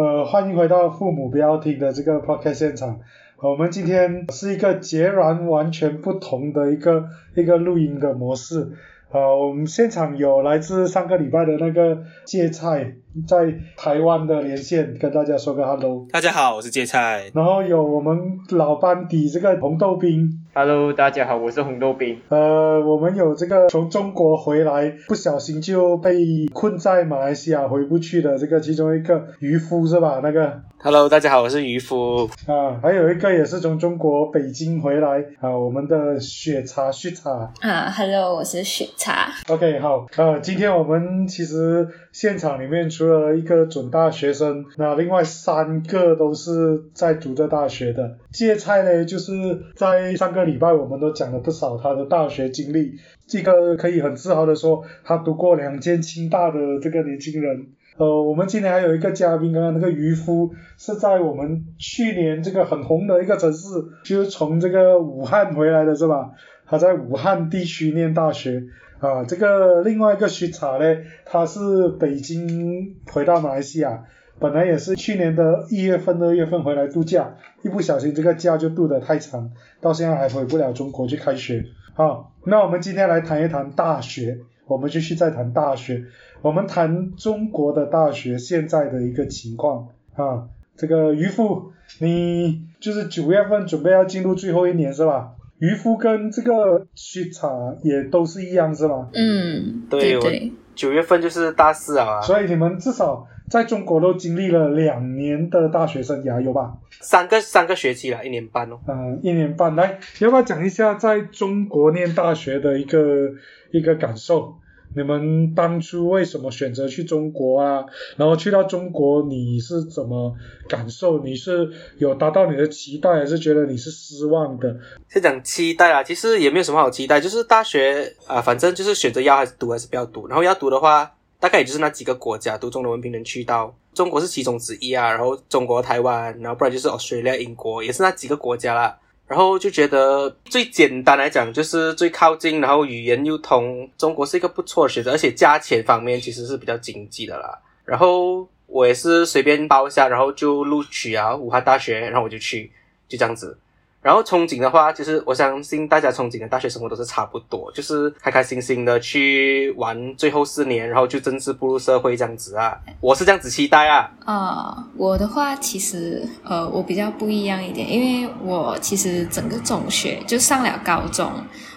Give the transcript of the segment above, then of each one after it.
呃，欢迎回到父母不要听的这个 podcast 现场。我们今天是一个截然完全不同的一个一个录音的模式。呃，我们现场有来自上个礼拜的那个芥菜，在台湾的连线，跟大家说个 hello。大家好，我是芥菜。然后有我们老班底这个红豆冰。Hello，大家好，我是红豆冰。呃，我们有这个从中国回来，不小心就被困在马来西亚回不去的这个其中一个渔夫是吧？那个 Hello，大家好，我是渔夫。啊，还有一个也是从中国北京回来啊，我们的雪茶雪茶。啊，Hello，我是雪茶。OK，好，呃，今天我们其实现场里面除了一个准大学生，那另外三个都是在读着大学的。芥菜呢，就是在上个礼拜我们都讲了不少他的大学经历，这个可以很自豪的说，他读过两间清大的这个年轻人。呃，我们今天还有一个嘉宾，刚刚那个渔夫是在我们去年这个很红的一个城市，就是从这个武汉回来的是吧？他在武汉地区念大学啊。这个另外一个徐茶呢，他是北京回到马来西亚，本来也是去年的一月份、二月份回来度假，一不小心这个假就度得太长，到现在还回不了中国去开学。好，那我们今天来谈一谈大学，我们继续再谈大学。我们谈中国的大学现在的一个情况啊，这个渔夫，你就是九月份准备要进入最后一年是吧？渔夫跟这个雪茶也都是一样是吗？嗯，对对，九月份就是大四啊，所以你们至少在中国都经历了两年的大学生涯，有吧？三个三个学期了，一年半哦。嗯，一年半。来，要不要讲一下在中国念大学的一个一个感受？你们当初为什么选择去中国啊？然后去到中国，你是怎么感受？你是有达到你的期待，还是觉得你是失望的？先讲期待啊，其实也没有什么好期待，就是大学啊、反正就是选择要还是读还是不要读。然后要读的话，大概也就是那几个国家，读中的文凭能去到。中国是其中之一啊，然后中国、台湾，然后不然就是 Australia、英国，也是那几个国家啦。然后就觉得最简单来讲，就是最靠近，然后语言又通，中国是一个不错的选择，而且价钱方面其实是比较经济的啦。然后我也是随便报一下，然后就录取啊武汉大学，然后我就去，就这样子。然后憧憬的话，就是我相信大家憧憬的大学生活都是差不多，就是开开心心的去玩最后四年，然后就正式步入社会这样子啊。我是这样子期待啊。啊、我的话其实呃，我比较不一样一点，因为我其实整个中学就上了高中，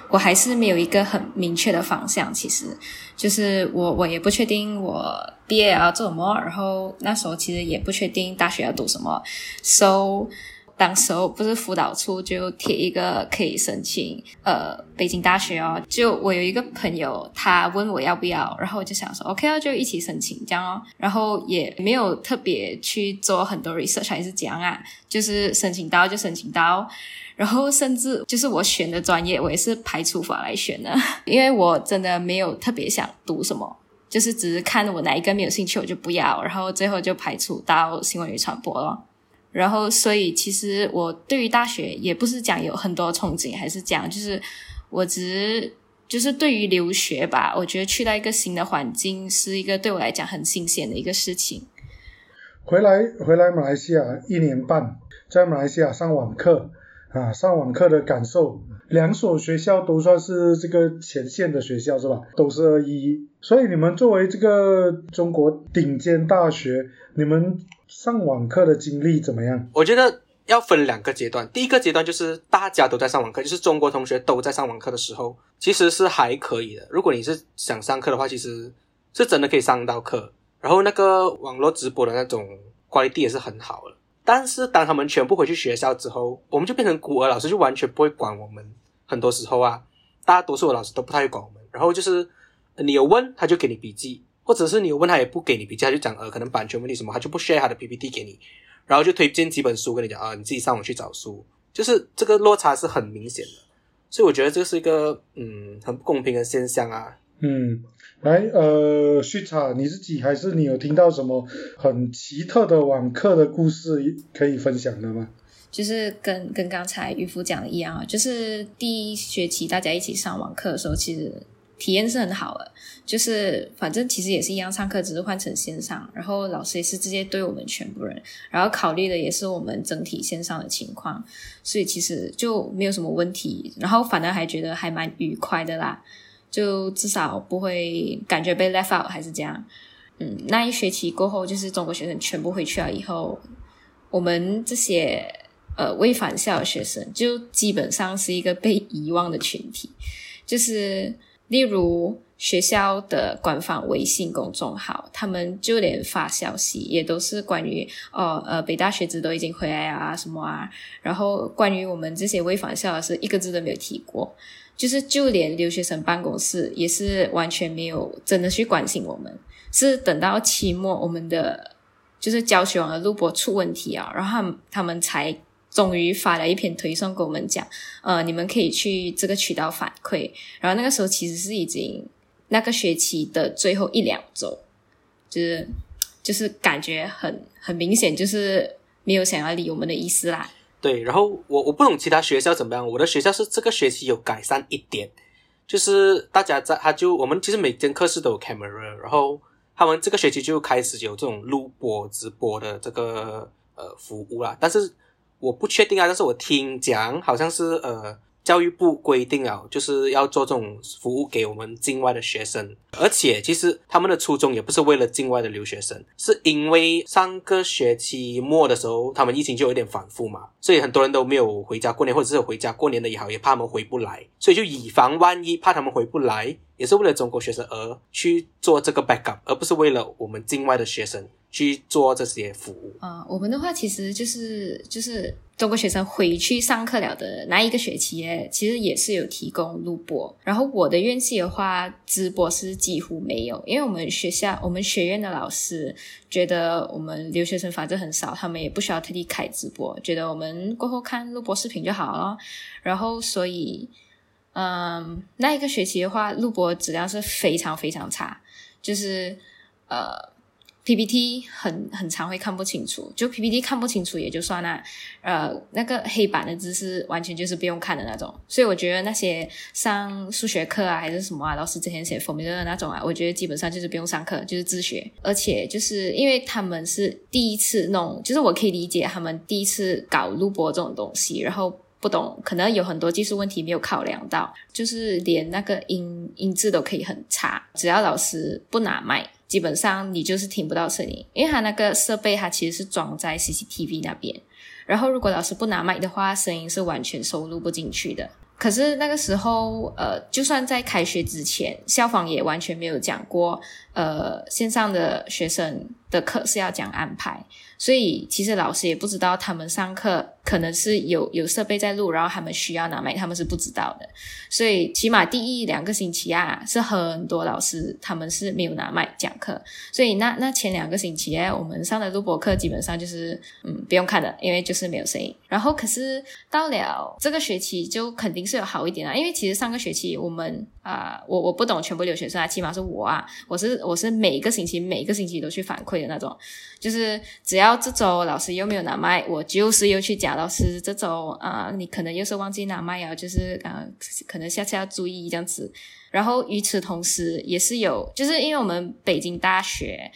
我还是没有一个很明确的方向。其实就是我我也不确定我毕业要做什么，然后那时候其实也不确定大学要读什么，so。当时候不是辅导处就贴一个可以申请呃北京大学哦，就我有一个朋友，他问我要不要，然后我就想说 OK 啊，就一起申请这样哦，然后也没有特别去做很多 research 还是怎样啊，就是申请到就申请到。然后甚至就是我选的专业，我也是排除法来选的，因为我真的没有特别想读什么，就是只是看我哪一个没有兴趣我就不要，然后最后就排除到新闻与传播了。然后，所以其实我对于大学也不是讲有很多憧憬，还是讲就是我只是就是对于留学吧，我觉得去到一个新的环境是一个对我来讲很新鲜的一个事情。回来回来马来西亚一年半，在马来西亚上网课啊，上网课的感受，两所学校都算是这个前线的学校是吧？都是二一一，所以你们作为这个中国顶尖大学，你们上网课的经历怎么样？我觉得要分两个阶段，第一个阶段就是大家都在上网课，就是中国同学都在上网课的时候，其实是还可以的。如果你是想上课的话，其实是真的可以上到课，然后那个网络直播的那种 quality 也是很好的。但是当他们全部回去学校之后，我们就变成孤儿，老师就完全不会管我们。很多时候啊，大多数的老师都不太会管我们。然后就是你有问他就给你笔记，或者是你有问他也不给你笔记，他就讲呃可能版权问题什么，他就不 share 他的 PPT 给你，然后就推荐几本书跟你讲啊，你自己上网去找书，就是这个落差是很明显的。所以我觉得这是一个嗯很不公平的现象啊。嗯，来，呃，旭茶，你自己还是你有听到什么很奇特的网课的故事可以分享的吗？就是跟跟刚才渔夫讲的一样啊，就是第一学期大家一起上网课的时候，其实体验是很好的，就是反正其实也是一样上课，只是换成线上，然后老师也是直接对我们全部人，然后考虑的也是我们整体线上的情况，所以其实就没有什么问题，然后反而还觉得还蛮愉快的啦，就至少不会感觉被 left out 还是这样。嗯，那一学期过后，就是中国学生全部回去了以后，我们这些呃未返校的学生，就基本上是一个被遗忘的群体。就是例如学校的官方微信公众号，他们就连发消息也都是关于哦呃北大学子都已经回来啊什么啊，然后关于我们这些未返校的是一个字都没有提过。就是就连留学生办公室也是完全没有真的去关心我们。是等到期末，我们的就是教学网的录播出问题啊，然后他们他们才终于发了一篇推送给我们讲，呃，你们可以去这个渠道反馈。然后那个时候其实是已经那个学期的最后一两周，就是就是感觉很很明显，就是没有想要理我们的意思啦。对，然后我我不懂其他学校怎么样，我的学校是这个学期有改善一点，就是大家在他就我们其实每间课室都有 camera，然后。他们这个学期就开始有这种录播直播的这个呃服务啦，但是我不确定啊，但是我听讲好像是呃。教育部规定啊，就是要做这种服务给我们境外的学生，而且其实他们的初衷也不是为了境外的留学生，是因为上个学期末的时候，他们疫情就有点反复嘛，所以很多人都没有回家过年，或者是回家过年的也好，也怕他们回不来，所以就以防万一，怕他们回不来，也是为了中国学生而去做这个 backup，而不是为了我们境外的学生。去做这些服务啊，我们的话其实就是就是中国学生回去上课了的那一个学期，其实也是有提供录播。然后我的院系的话，直播是几乎没有，因为我们学校我们学院的老师觉得我们留学生反正很少，他们也不需要特地开直播，觉得我们过后看录播视频就好了。然后所以，嗯，那一个学期的话，录播质量是非常非常差，就是呃。PPT 很很常会看不清楚，就 PPT 看不清楚也就算了，呃，那个黑板的字是完全就是不用看的那种，所以我觉得那些上数学课啊还是什么啊，老师之前写 formula 那种啊，我觉得基本上就是不用上课，就是自学，而且就是因为他们是第一次弄，就是我可以理解他们第一次搞录播这种东西，然后不懂，可能有很多技术问题没有考量到，就是连那个音音质都可以很差，只要老师不拿麦。基本上你就是听不到声音，因为它那个设备它其实是装在 CCTV 那边，然后如果老师不拿麦的话，声音是完全收录不进去的。可是那个时候，呃，就算在开学之前，校方也完全没有讲过，呃，线上的学生的课是要讲安排。所以其实老师也不知道他们上课可能是有有设备在录，然后他们需要拿麦，他们是不知道的。所以起码第一两个星期啊，是很多老师他们是没有拿麦讲课。所以那那前两个星期我们上的录播课基本上就是嗯不用看的，因为就是没有声音。然后可是到了这个学期就肯定是有好一点啊，因为其实上个学期我们啊我我不懂全部留学生啊，起码是我啊，我是我是每个星期每个星期都去反馈的那种，就是只要。这周老师又没有拿麦，我就是又去讲老师。这周啊，你可能又是忘记拿麦啊，就是啊，可能下次要注意这样子。然后与此同时，也是有，就是因为我们北京大学。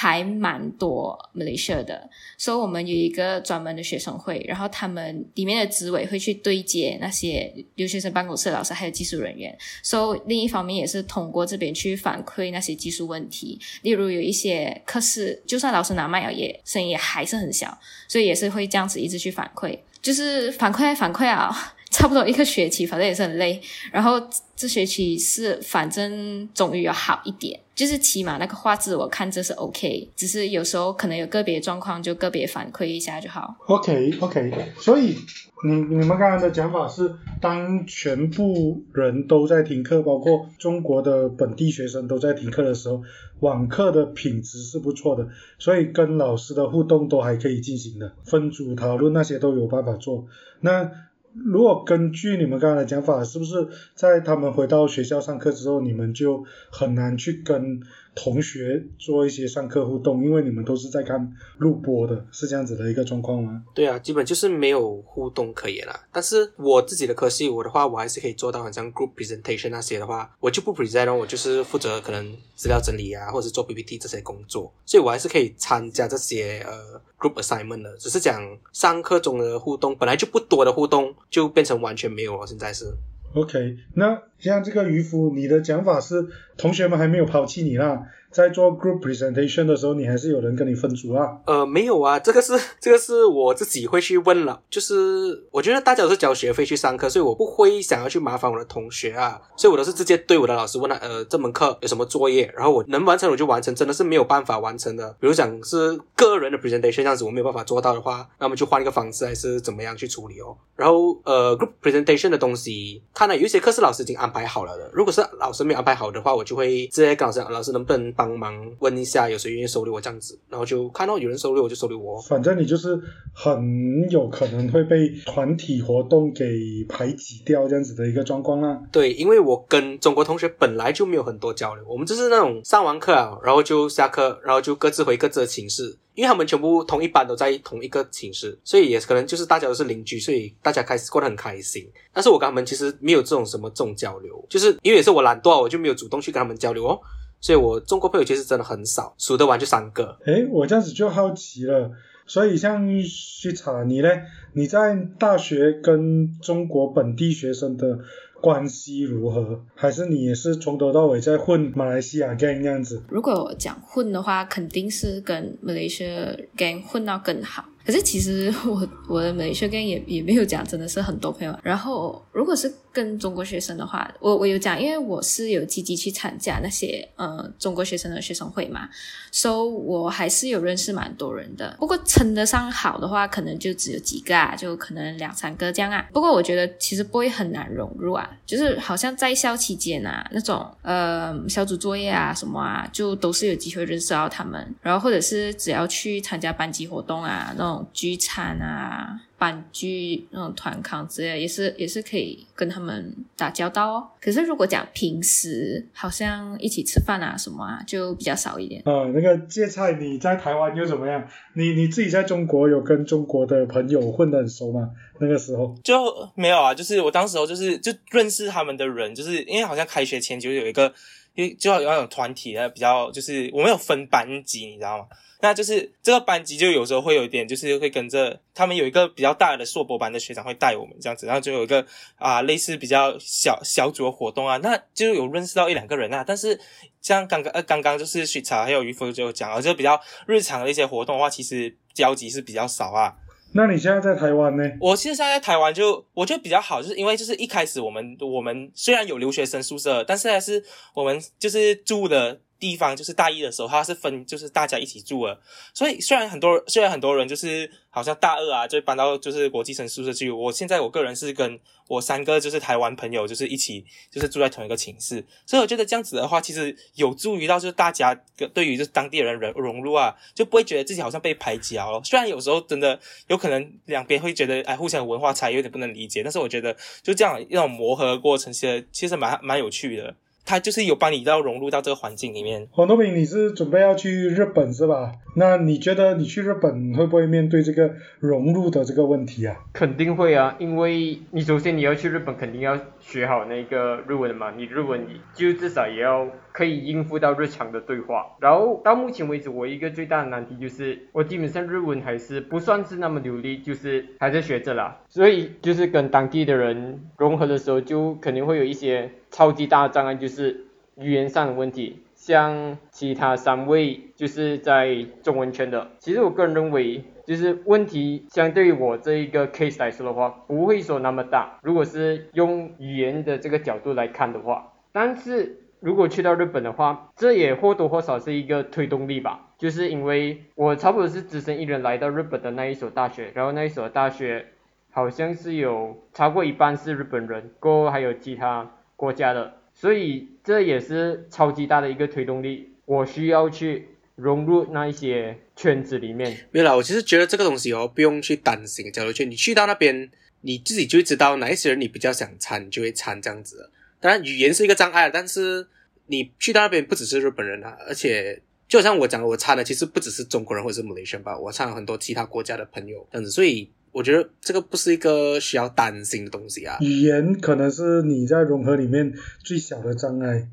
还蛮多 Malaysia 的，所以我们有一个专门的学生会，然后他们里面的职委会去对接那些留学生办公室老师还有技术人员，所以另一方面也是通过这边去反馈那些技术问题，例如有一些课室，就算老师拿麦了，也声音也还是很小，所以也是会这样子一直去反馈，就是反馈反馈啊。差不多一个学期，反正也是很累。然后这学期是反正终于要好一点，就是起码那个画质我看这是 OK，只是有时候可能有个别状况就个别反馈一下就好。OK OK，所以你你们刚刚的讲法是，当全部人都在停课，包括中国的本地学生都在停课的时候，网课的品质是不错的，所以跟老师的互动都还可以进行的，分组讨论那些都有办法做。那如果根据你们刚才的讲法，是不是在他们回到学校上课之后，你们就很难去跟同学做一些上课互动，因为你们都是在看录播的，是这样子的一个状况吗？对啊，基本就是没有互动可言啦。但是我自己的科系，我的话我还是可以做到，很像 group presentation 那些的话，我就不 present，我就是负责可能资料整理啊，或者做 PPT 这些工作，所以我还是可以参加这些呃 group assignment 的。只是讲上课中的互动本来就不多的互动，就变成完全没有了。现在是。OK，那像这个渔夫，你的讲法是同学们还没有抛弃你啦，在做 group presentation 的时候，你还是有人跟你分组啊？呃，没有啊，这个是这个是我自己会去问了，就是我觉得大家都是交学费去上课，所以我不会想要去麻烦我的同学啊，所以我都是直接对我的老师问他，呃，这门课有什么作业，然后我能完成我就完成，真的是没有办法完成的，比如讲是个人的 presentation 这样子，我没有办法做到的话，那么就换一个方式还是怎么样去处理哦。然后呃，group presentation 的东西，看来有一些课是老师已经安排好了的，如果是老师没有安排好的话，我就会直接跟老师，老师能不能帮忙问一下有谁愿意收留我这样子，然后就看到有人收留我就收留我。反正你就是很有可能会被团体活动给排挤掉这样子的一个状况啦。对，因为我跟中国同学本来就没有很多交流，我们就是那种上完课啊，然后就下课，然后就各自回各自的寝室，因为他们全部同一班都在同一个寝室，所以也可能就是大家都是邻居，所以大家开始过得很开心。但是我跟他们其实没有这种什么这种交流，就是因为也是我懒惰，我就没有主动去跟他们交流哦。所以我中国朋友其实真的很少，数得完就三个。诶，我这样子就好奇了。所以像徐查你呢？你在大学跟中国本地学生的关系如何？还是你也是从头到尾在混马来西亚 gang 这样子？如果我讲混的话，肯定是跟 Malaysia gang 混到更好。可是其实 我我的美学跟也也没有讲真的是很多朋友。然后如果是跟中国学生的话，我我有讲，因为我是有积极去参加那些呃中国学生的学生会嘛，所以我还是有认识蛮多人的。不过称得上好的话，可能就只有几个啊，就可能两三个这样啊。不过我觉得其实不会很难融入啊，就是好像在校期间啊，那种呃小组作业啊什么啊，就都是有机会认识到他们。然后或者是只要去参加班级活动啊，那种聚餐啊。班聚那种团康之类，也是也是可以跟他们打交道哦。可是如果讲平时，好像一起吃饭啊什么啊，就比较少一点。啊，那个芥菜，你在台湾又怎么样？你你自己在中国有跟中国的朋友混得很熟吗？那个时候就没有啊，就是我当时候就是就认识他们的人，就是因为好像开学前就有一个，因为就要有那种团体的比较，就是我们有分班级，你知道吗？那就是这个班级就有时候会有一点，就是会跟着他们有一个比较大的硕博班的学长会带我们这样子，然后就有一个啊类似比较小小组的活动啊，那就有认识到一两个人啊。但是像刚刚呃刚刚就是许茶还有于夫就讲啊，就比较日常的一些活动的话，其实交集是比较少啊。那你现在在台湾呢？我现在在台湾就我觉得比较好，就是因为就是一开始我们我们虽然有留学生宿舍，但是还是我们就是住的。地方就是大一的时候，他是分就是大家一起住了，所以虽然很多虽然很多人就是好像大二啊就搬到就是国际生宿舍去，我现在我个人是跟我三个就是台湾朋友就是一起就是住在同一个寝室，所以我觉得这样子的话，其实有助于到就是大家对于就是当地人融融入啊，就不会觉得自己好像被排挤啊。虽然有时候真的有可能两边会觉得哎互相文化差异有点不能理解，但是我觉得就这样一种磨合过程其实其实蛮蛮有趣的。他就是有帮你到融入到这个环境里面。黄豆饼，你是准备要去日本是吧？那你觉得你去日本会不会面对这个融入的这个问题啊？肯定会啊，因为你首先你要去日本，肯定要学好那个日文嘛。你日文就至少也要可以应付到日常的对话。然后到目前为止，我一个最大的难题就是，我基本上日文还是不算是那么流利，就是还在学着啦。所以就是跟当地的人融合的时候，就肯定会有一些。超级大的障碍就是语言上的问题，像其他三位就是在中文圈的，其实我个人认为，就是问题相对于我这一个 case 来说的话，不会说那么大。如果是用语言的这个角度来看的话，但是如果去到日本的话，这也或多或少是一个推动力吧，就是因为我差不多是只身一人来到日本的那一所大学，然后那一所大学好像是有超过一半是日本人，过后还有其他。国家的，所以这也是超级大的一个推动力。我需要去融入那一些圈子里面。没有啦，我其实觉得这个东西哦，不用去担心交流圈。你去到那边，你自己就会知道哪一些人你比较想参，就会参这样子。当然，语言是一个障碍，但是你去到那边不只是日本人啊，而且就像我讲的，我唱的其实不只是中国人或者是 Malaysian 吧，我参了很多其他国家的朋友这样子，所以我觉得这个不是一个需要担心的东西啊。语言可能是你在融合里面最小的障碍。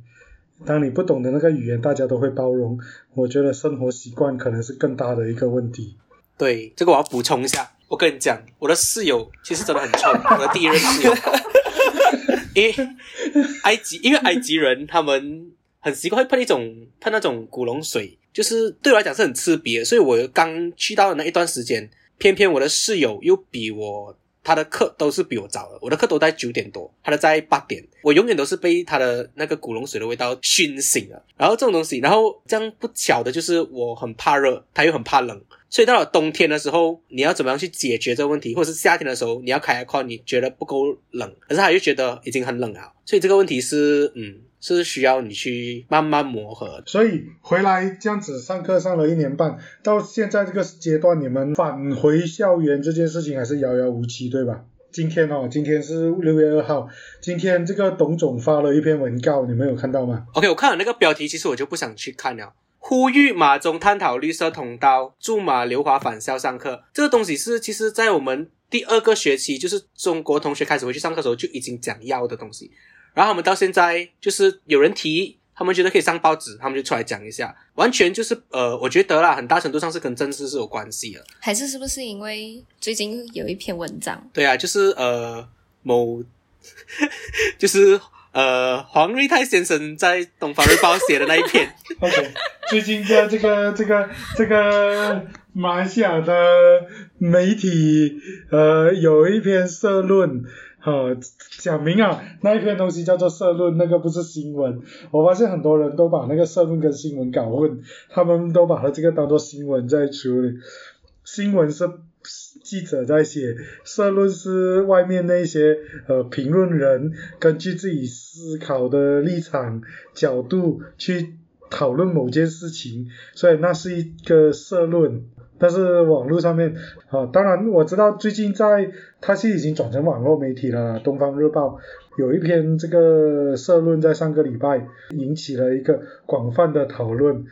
当你不懂得那个语言，大家都会包容。我觉得生活习惯可能是更大的一个问题。对，这个我要补充一下。我跟你讲，我的室友其实真的很臭，我的第一任室友。因为 埃及，因为埃及人他们很习惯会喷一种喷那种古龙水，就是对我来讲是很刺鼻的。所以我刚去到的那一段时间，偏偏我的室友又比我。他的课都是比我早的，我的课都在九点多，他的在八点。我永远都是被他的那个古龙水的味道熏醒了。然后这种东西，然后这样不巧的就是我很怕热，他又很怕冷，所以到了冬天的时候，你要怎么样去解决这个问题？或者是夏天的时候，你要开开关，你觉得不够冷，可是他又觉得已经很冷了，所以这个问题是，嗯。是需要你去慢慢磨合，所以回来这样子上课上了一年半，到现在这个阶段，你们返回校园这件事情还是遥遥无期，对吧？今天哦，今天是六月二号，今天这个董总发了一篇文告，你们有看到吗？OK，我看了那个标题，其实我就不想去看了。呼吁马中探讨绿色通道，驻马留华返校上课，这个东西是其实在我们第二个学期，就是中国同学开始回去上课的时候就已经讲要的东西。然后我们到现在就是有人提，他们觉得可以上报纸，他们就出来讲一下，完全就是呃，我觉得啦，很大程度上是跟政治是有关系的。还是是不是因为最近有一篇文章？对啊，就是呃某，就是呃黄瑞泰先生在《东方日报》写的那一篇。OK，最近在这个这个这个马来西亚的媒体呃有一篇社论。呃，讲明啊，那一篇东西叫做社论，那个不是新闻。我发现很多人都把那个社论跟新闻搞混，他们都把它这个当做新闻在处理。新闻是记者在写，社论是外面那些呃评论人根据自己思考的立场角度去讨论某件事情，所以那是一个社论。但是网络上面，啊，当然我知道最近在，它是已经转成网络媒体了，《东方日报》有一篇这个社论在上个礼拜引起了一个广泛的讨论。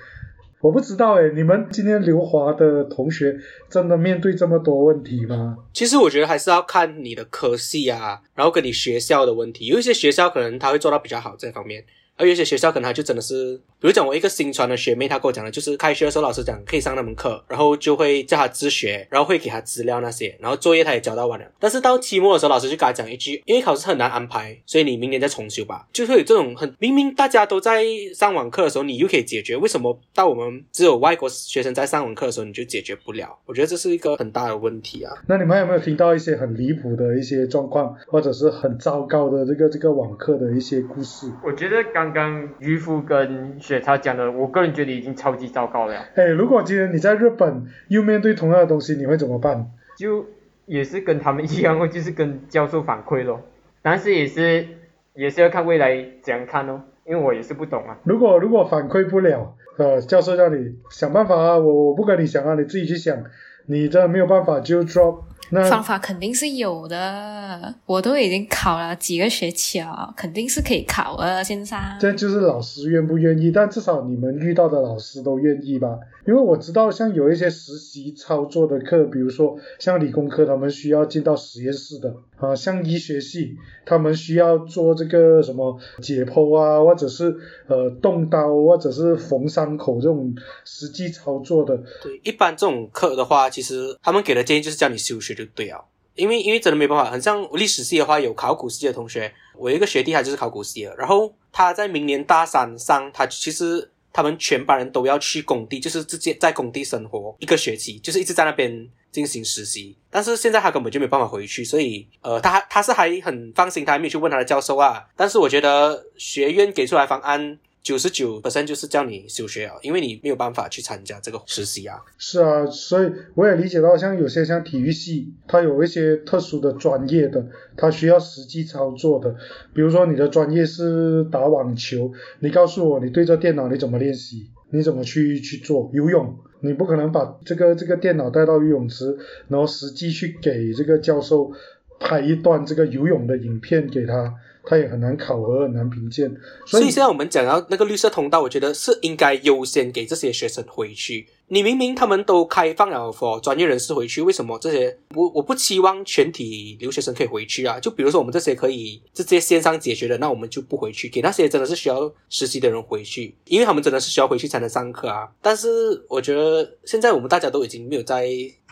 我不知道诶，你们今天留华的同学真的面对这么多问题吗？其实我觉得还是要看你的科系啊，然后跟你学校的问题，有一些学校可能他会做到比较好这方面。而有些学校可能他就真的是，比如讲我一个新传的学妹，她跟我讲的就是开学的时候老师讲可以上那门课，然后就会叫她自学，然后会给她资料那些，然后作业她也交到完了。但是到期末的时候，老师就跟她讲一句，因为考试很难安排，所以你明年再重修吧。就会有这种很明明大家都在上网课的时候，你又可以解决，为什么到我们只有外国学生在上网课的时候你就解决不了？我觉得这是一个很大的问题啊。那你们有没有听到一些很离谱的一些状况，或者是很糟糕的这个这个网课的一些故事？我觉得刚刚渔。夫跟雪茶讲的，我个人觉得已经超级糟糕了。哎，如果今天你在日本又面对同样的东西，你会怎么办？就也是跟他们一样哦，就是跟教授反馈咯。但是也是也是要看未来怎样看哦，因为我也是不懂啊。如果如果反馈不了，呃，教授让你想办法啊，我我不跟你想啊，你自己去想。你这没有办法就 drop。方法肯定是有的，我都已经考了几个学期了，肯定是可以考的，先生。这就是老师愿不愿意，但至少你们遇到的老师都愿意吧？因为我知道，像有一些实习操作的课，比如说像理工科，他们需要进到实验室的啊，像医学系，他们需要做这个什么解剖啊，或者是呃动刀，或者是缝伤口这种实际操作的。对，一般这种课的话，其实他们给的建议就是叫你休学就对啊，因为因为真的没办法，很像历史系的话，有考古系的同学，我一个学弟他就是考古系的，然后他在明年大三上，他其实。他们全班人都要去工地，就是直接在工地生活一个学期，就是一直在那边进行实习。但是现在他根本就没办法回去，所以呃，他他是还很放心，他还没有去问他的教授啊。但是我觉得学院给出来方案。九十九本身就是叫你休学啊，因为你没有办法去参加这个实习啊。是啊，所以我也理解到，像有些像体育系，它有一些特殊的专业的，它需要实际操作的。比如说你的专业是打网球，你告诉我你对着电脑你怎么练习，你怎么去去做游泳，你不可能把这个这个电脑带到游泳池，然后实际去给这个教授拍一段这个游泳的影片给他。它也很难考核，很难评鉴。所以所以现在我们讲到那个绿色通道，我觉得是应该优先给这些学生回去。你明明他们都开放了 for 专业人士回去，为什么这些我我不期望全体留学生可以回去啊？就比如说我们这些可以直接线上解决的，那我们就不回去，给那些真的是需要实习的人回去，因为他们真的是需要回去才能上课啊。但是我觉得现在我们大家都已经没有在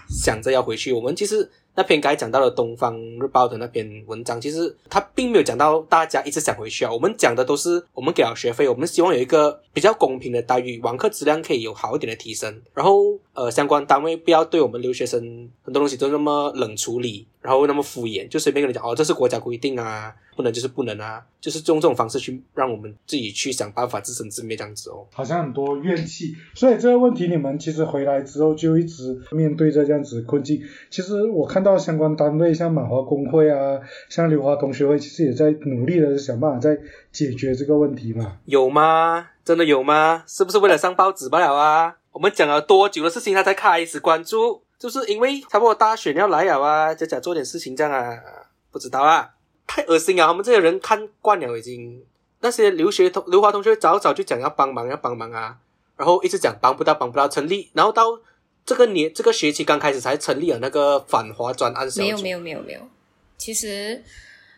想着要回去，我们其实那篇该讲到的《东方日报》的那篇文章，其实他并没有讲到大家一直想回去啊。我们讲的都是我们给了学费，我们希望有一个比较公平的待遇，网课质量可以有好一点的提升。然后呃，相关单位不要对我们留学生很多东西都那么冷处理，然后那么敷衍，就随便跟你讲哦，这是国家规定啊，不能就是不能啊，就是用这种方式去让我们自己去想办法自生自灭这样子哦。好像很多怨气，所以这个问题你们其实回来之后就一直面对着这样子困境。其实我看到到相关单位像马华工会啊，像刘华同学会，其实也在努力的想办法在解决这个问题嘛。有吗？真的有吗？是不是为了上报纸罢了啊？我们讲了多久的事情，他才开始关注？就是因为差不多大选要来了啊，就讲做点事情这样啊？不知道啊，太恶心了！他们这些人看惯了已经。那些留学同刘华同学早早就讲要帮忙要帮忙啊，然后一直讲帮不到帮不到成立，然后到这个年这个学期刚开始才成立了那个反华专案小组。没有没有没有没有，其实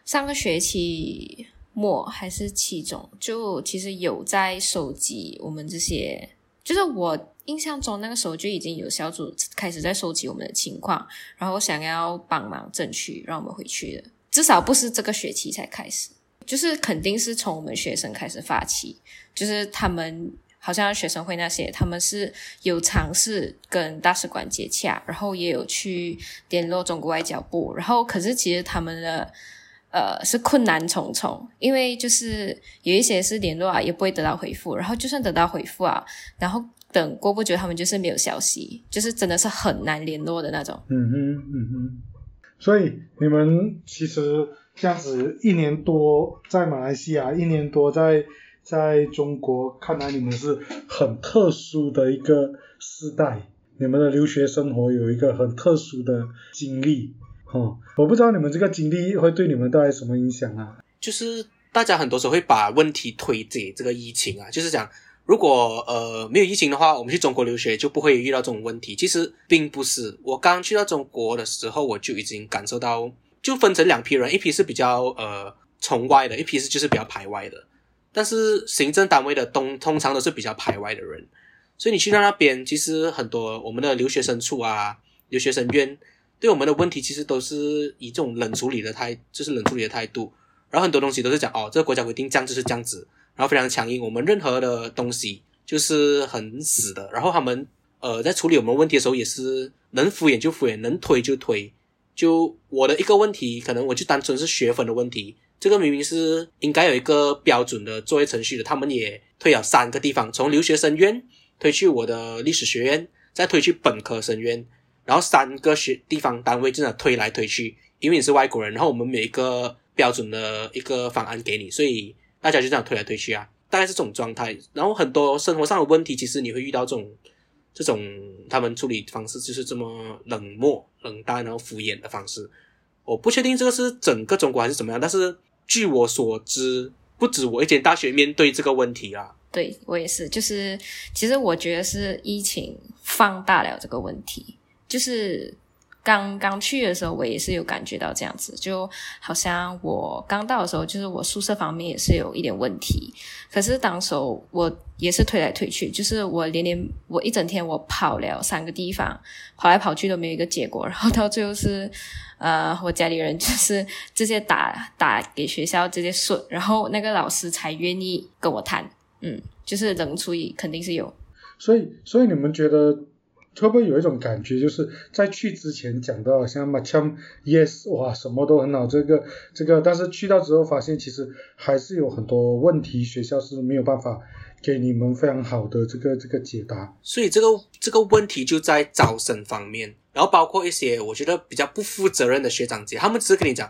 上个学期末还是期中，就其实有在收集我们这些，就是我印象中那个时候就已经有小组开始在收集我们的情况，然后想要帮忙争取让我们回去的，至少不是这个学期才开始，就是肯定是从我们学生开始发起，就是他们。好像学生会那些，他们是有尝试跟大使馆接洽，然后也有去联络中国外交部，然后可是其实他们的呃是困难重重，因为就是有一些是联络啊也不会得到回复，然后就算得到回复啊，然后等过不久他们就是没有消息，就是真的是很难联络的那种。嗯哼嗯哼，所以你们其实这样子一年多在马来西亚，一年多在。在中国，看来你们是很特殊的一个时代，你们的留学生活有一个很特殊的经历，哦，我不知道你们这个经历会对你们带来什么影响啊？就是大家很多时候会把问题推给这个疫情啊，就是讲如果呃没有疫情的话，我们去中国留学就不会遇到这种问题。其实并不是，我刚去到中国的时候，我就已经感受到，就分成两批人，一批是比较呃崇外的，一批是就是比较排外的。但是行政单位的通通常都是比较排外的人，所以你去到那边，其实很多我们的留学生处啊、留学生院对我们的问题，其实都是以这种冷处理的态，就是冷处理的态度。然后很多东西都是讲哦，这个国家规定这样就是这样子，然后非常强硬。我们任何的东西就是很死的。然后他们呃在处理我们问题的时候，也是能敷衍就敷衍，能推就推。就我的一个问题，可能我就单纯是学分的问题。这个明明是应该有一个标准的作业程序的，他们也推了三个地方，从留学生院推去我的历史学院，再推去本科生院，然后三个学地方单位真的推来推去，因为你是外国人，然后我们每一个标准的一个方案给你，所以大家就这样推来推去啊，大概是这种状态。然后很多生活上的问题，其实你会遇到这种这种他们处理方式就是这么冷漠、冷淡，然后敷衍的方式。我不确定这个是整个中国还是怎么样，但是。据我所知，不止我一间大学面对这个问题啊。对我也是，就是其实我觉得是疫情放大了这个问题。就是刚刚去的时候，我也是有感觉到这样子，就好像我刚到的时候，就是我宿舍方面也是有一点问题。可是当时我也是推来推去，就是我连连我一整天我跑了三个地方，跑来跑去都没有一个结果，然后到最后是。呃，我家里人就是直接打打给学校直接说，然后那个老师才愿意跟我谈，嗯，就是冷处理肯定是有。所以，所以你们觉得会不会有一种感觉，就是在去之前讲到好像马枪 yes 哇什么都很好，这个这个，但是去到之后发现其实还是有很多问题，学校是没有办法给你们非常好的这个这个解答。所以这个这个问题就在招生方面。然后包括一些我觉得比较不负责任的学长姐，他们只是跟你讲，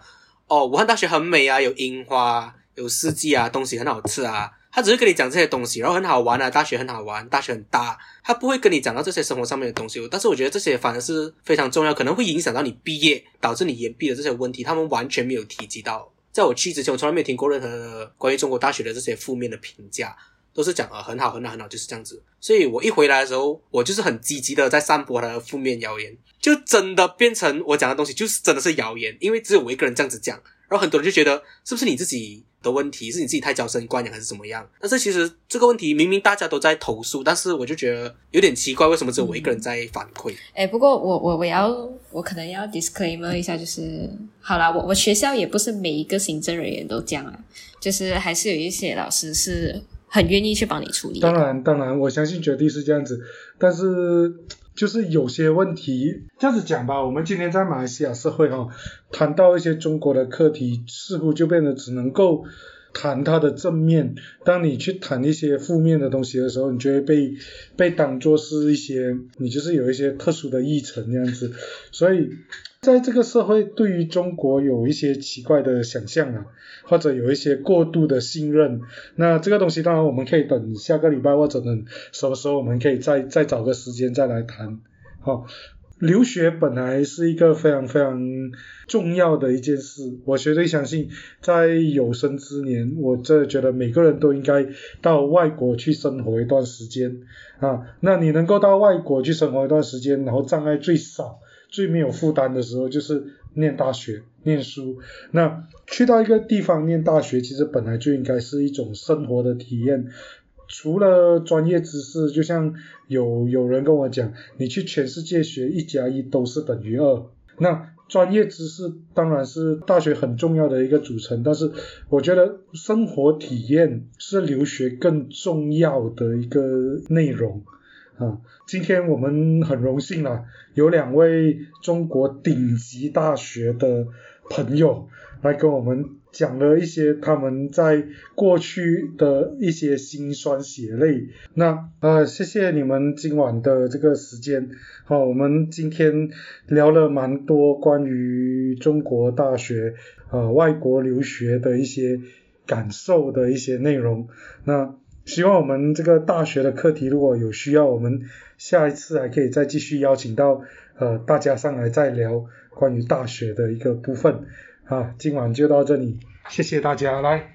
哦，武汉大学很美啊，有樱花，有四季啊，东西很好吃啊，他只是跟你讲这些东西，然后很好玩啊，大学很好玩，大学很大，他不会跟你讲到这些生活上面的东西。但是我觉得这些反而是非常重要，可能会影响到你毕业，导致你延毕的这些问题，他们完全没有提及到在我去之前，我从来没有听过任何关于中国大学的这些负面的评价，都是讲啊很好很好很好，就是这样子。所以我一回来的时候，我就是很积极的在散播他的负面谣言，就真的变成我讲的东西就是真的是谣言，因为只有我一个人这样子讲，然后很多人就觉得是不是你自己的问题，是你自己太娇生惯养还是怎么样？但是其实这个问题明明大家都在投诉，但是我就觉得有点奇怪，为什么只有我一个人在反馈？哎，不过我我我要我可能要 disclaimer 一下，就是好啦，我我学校也不是每一个行政人员都这样啊，就是还是有一些老师是很愿意去帮你处理的。当然，当然，我相信绝对是这样子，但是就是有些问题，这样子讲吧，我们今天在马来西亚社会哈、谈到一些中国的课题，似乎就变得只能够谈它的正面。当你去谈一些负面的东西的时候，你就会被被当做是一些你就是有一些特殊的议程这样子。所以在这个社会，对于中国有一些奇怪的想象啊，或者有一些过度的信任。那这个东西当然我们可以等下个礼拜或者等什么时候我们可以再再找个时间再来谈。好、留学本来是一个非常非常重要的一件事，我绝对相信，在有生之年，我真的觉得每个人都应该到外国去生活一段时间啊。那你能够到外国去生活一段时间，然后障碍最少、最没有负担的时候，就是念大学、念书。那去到一个地方念大学，其实本来就应该是一种生活的体验。除了专业知识，就像有有人跟我讲，你去全世界学一加一都是等于二。那专业知识当然是大学很重要的一个组成，但是我觉得生活体验是留学更重要的一个内容。啊，今天我们很荣幸啦，有两位中国顶级大学的朋友来跟我们讲了一些他们在过去的一些辛酸血泪。那呃，谢谢你们今晚的这个时间。好、我们今天聊了蛮多关于中国大学呃外国留学的一些感受的一些内容。那希望我们这个大学的课题如果有需要，我们下一次还可以再继续邀请到呃大家上来再聊关于大学的一个部分啊。今晚就到这里，谢谢大家，来。